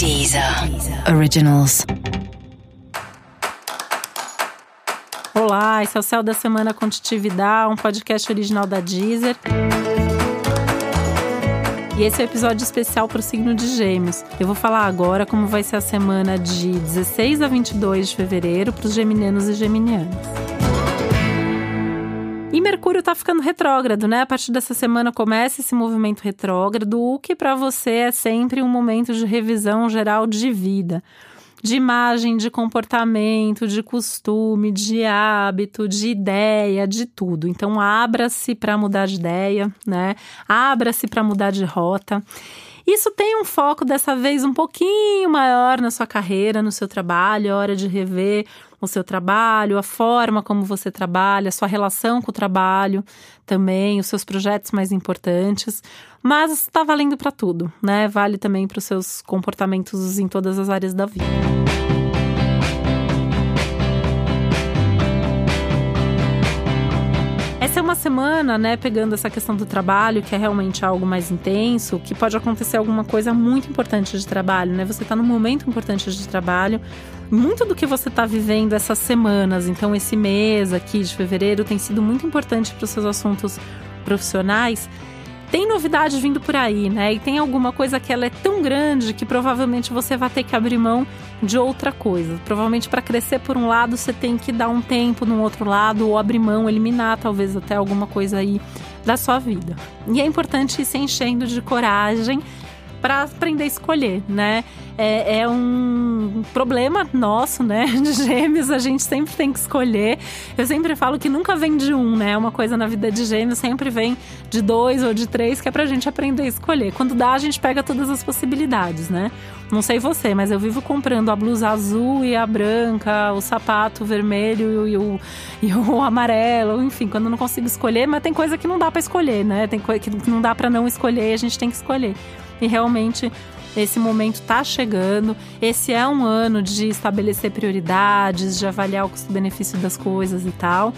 Deezer Originals. Olá, esse é o Céu da Semana Contitividade, um podcast original da Deezer. E esse é o um episódio especial para o signo de Gêmeos. Eu vou falar agora como vai ser a semana de 16 a 22 de fevereiro para os geminianos e geminianas. E Mercúrio tá ficando retrógrado, né? A partir dessa semana começa esse movimento retrógrado, o que para você é sempre um momento de revisão geral de vida de imagem, de comportamento, de costume, de hábito, de ideia, de tudo. Então, abra-se para mudar de ideia, né? Abra-se para mudar de rota. Isso tem um foco dessa vez um pouquinho maior na sua carreira, no seu trabalho, é hora de rever o seu trabalho, a forma como você trabalha, a sua relação com o trabalho também, os seus projetos mais importantes. Mas está valendo para tudo, né? Vale também para os seus comportamentos em todas as áreas da vida. Uma semana, né, pegando essa questão do trabalho, que é realmente algo mais intenso, que pode acontecer alguma coisa muito importante de trabalho, né? Você está num momento importante de trabalho. Muito do que você está vivendo essas semanas, então esse mês aqui de fevereiro tem sido muito importante para os seus assuntos profissionais tem novidade vindo por aí, né? E tem alguma coisa que ela é tão grande que provavelmente você vai ter que abrir mão de outra coisa. Provavelmente para crescer por um lado, você tem que dar um tempo no outro lado ou abrir mão, eliminar talvez até alguma coisa aí da sua vida. E é importante ir se enchendo de coragem para aprender a escolher, né? É, é, um problema nosso, né? De gêmeos, a gente sempre tem que escolher. Eu sempre falo que nunca vem de um, né? Uma coisa na vida de gêmeos sempre vem de dois ou de três, que é pra gente aprender a escolher. Quando dá, a gente pega todas as possibilidades, né? Não sei você, mas eu vivo comprando a blusa azul e a branca, o sapato vermelho e o, e o amarelo, enfim, quando não consigo escolher, mas tem coisa que não dá para escolher, né? Tem coisa que não dá para não escolher, a gente tem que escolher. E realmente esse momento está chegando. Esse é um ano de estabelecer prioridades, de avaliar o custo-benefício das coisas e tal.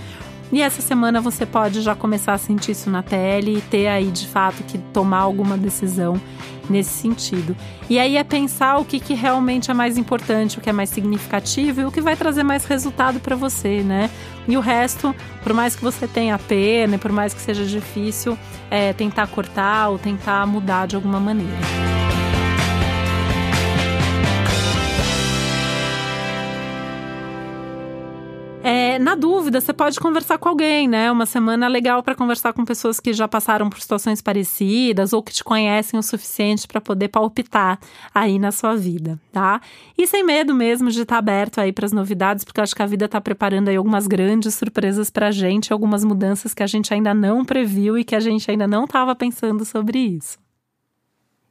E essa semana você pode já começar a sentir isso na pele e ter aí de fato que tomar alguma decisão nesse sentido. E aí é pensar o que, que realmente é mais importante, o que é mais significativo e o que vai trazer mais resultado para você, né? E o resto, por mais que você tenha pena por mais que seja difícil, é tentar cortar ou tentar mudar de alguma maneira. É, na dúvida, você pode conversar com alguém, né? Uma semana legal para conversar com pessoas que já passaram por situações parecidas ou que te conhecem o suficiente para poder palpitar aí na sua vida, tá? E sem medo mesmo de estar tá aberto aí para as novidades, porque eu acho que a vida está preparando aí algumas grandes surpresas para a gente, algumas mudanças que a gente ainda não previu e que a gente ainda não estava pensando sobre isso.